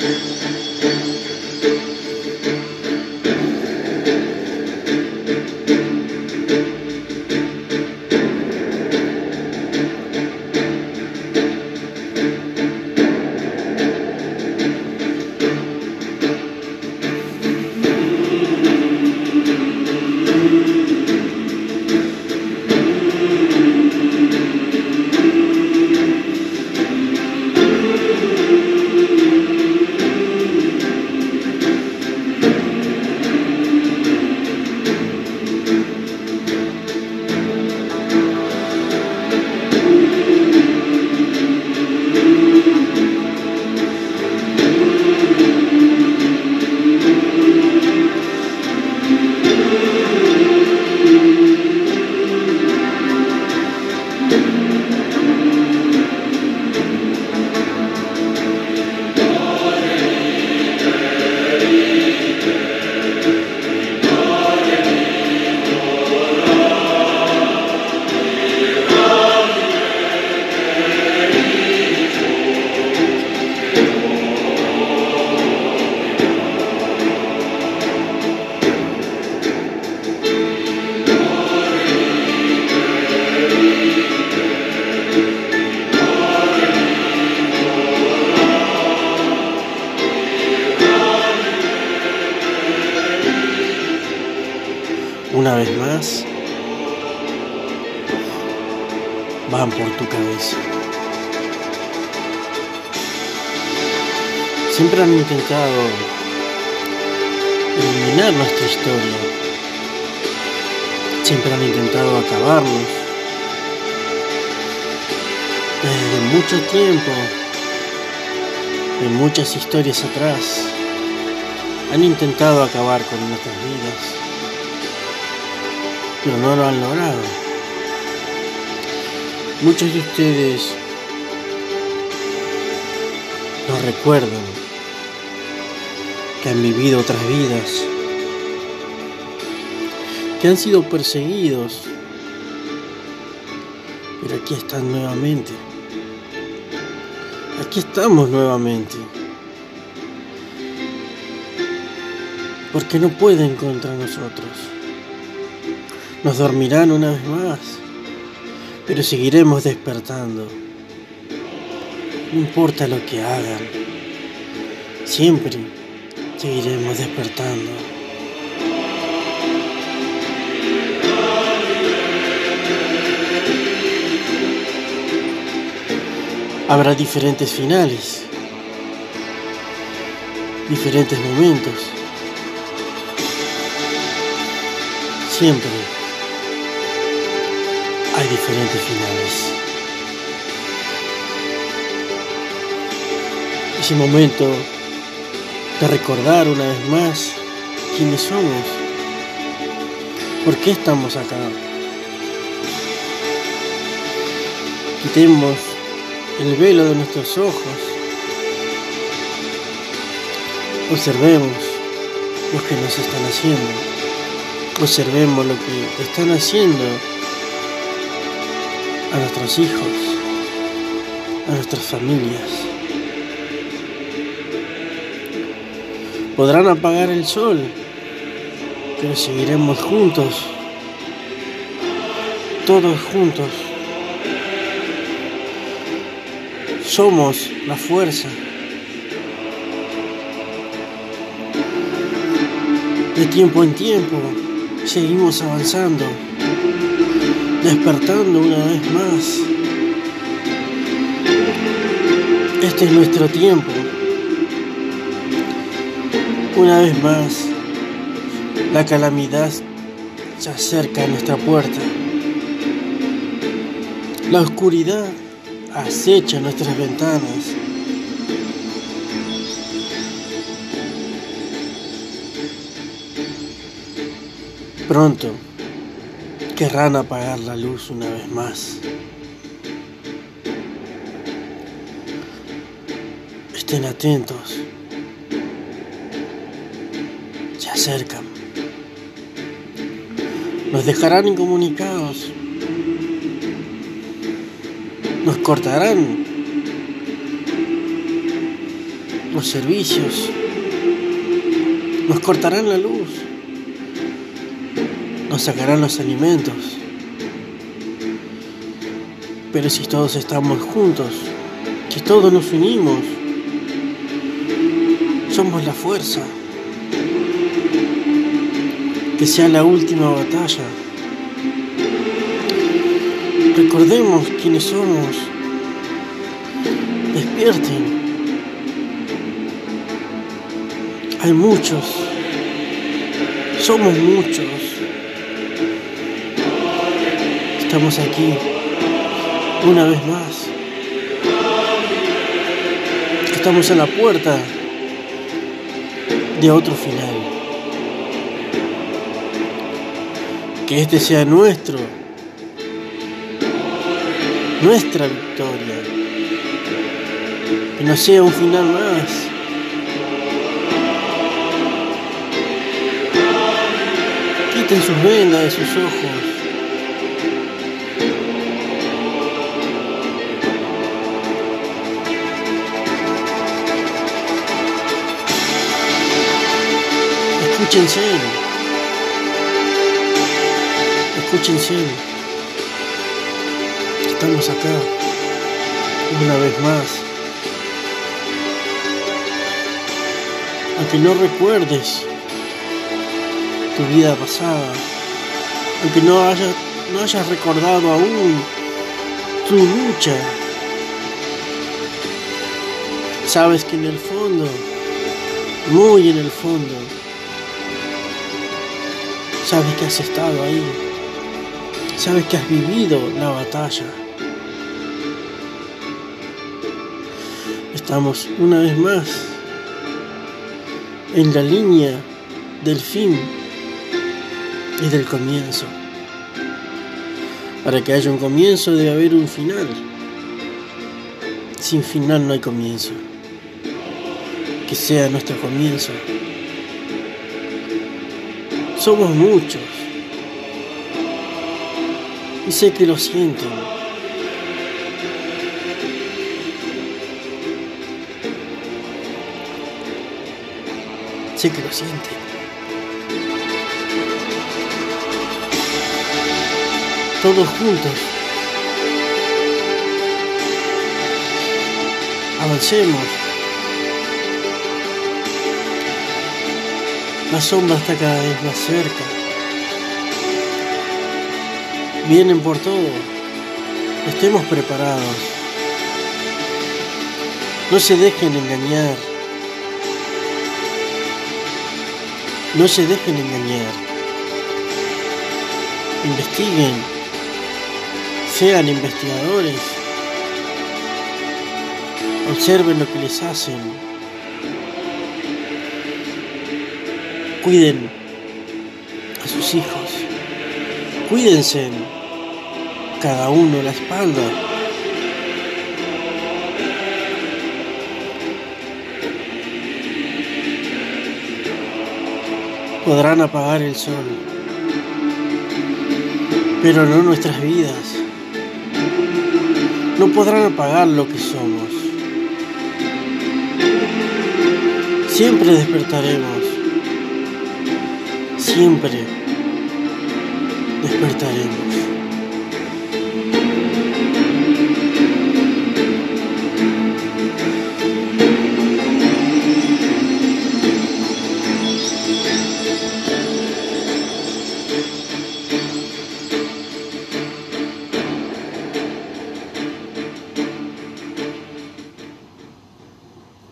una van por tu cabeza. Siempre han intentado eliminar nuestra historia. Siempre han intentado acabarnos. Desde mucho tiempo, de muchas historias atrás, han intentado acabar con nuestras vidas pero no lo han logrado. Muchos de ustedes no recuerdan que han vivido otras vidas, que han sido perseguidos, pero aquí están nuevamente. Aquí estamos nuevamente. Porque no pueden contra nosotros. Nos dormirán una vez más, pero seguiremos despertando. No importa lo que hagan, siempre seguiremos despertando. Habrá diferentes finales, diferentes momentos. Siempre diferentes finales. Ese momento de recordar una vez más quiénes somos, por qué estamos acá. Quitemos el velo de nuestros ojos, observemos lo que nos están haciendo, observemos lo que están haciendo a nuestros hijos, a nuestras familias. Podrán apagar el sol, pero seguiremos juntos, todos juntos. Somos la fuerza. De tiempo en tiempo seguimos avanzando despertando una vez más. Este es nuestro tiempo. Una vez más, la calamidad se acerca a nuestra puerta. La oscuridad acecha nuestras ventanas. Pronto querrán apagar la luz una vez más. Estén atentos. Se acercan. Nos dejarán incomunicados. Nos cortarán. los servicios, nos cortarán la luz, sacarán los alimentos. Pero si todos estamos juntos, si todos nos unimos, somos la fuerza. Que sea la última batalla. Recordemos quiénes somos. Despierten. Hay muchos. Somos muchos. Estamos aquí una vez más. Estamos en la puerta de otro final. Que este sea nuestro, nuestra victoria. Que no sea un final más. Quiten sus vendas de sus ojos. Escúchense. Escúchense. Estamos acá. Una vez más. Aunque no recuerdes tu vida pasada. Aunque no hayas, no hayas recordado aún tu lucha. Sabes que en el fondo, muy en el fondo, Sabes que has estado ahí. Sabes que has vivido la batalla. Estamos una vez más en la línea del fin y del comienzo. Para que haya un comienzo debe haber un final. Sin final no hay comienzo. Que sea nuestro comienzo. Somos muchos. Y sé que lo sienten. Sé que lo sienten. Todos juntos. Avancemos. La sombra está cada vez más cerca. Vienen por todo. Estemos preparados. No se dejen engañar. No se dejen engañar. Investiguen. Sean investigadores. Observen lo que les hacen. Cuiden a sus hijos. Cuídense cada uno la espalda. Podrán apagar el sol, pero no nuestras vidas. No podrán apagar lo que somos. Siempre despertaremos siempre despertaremos.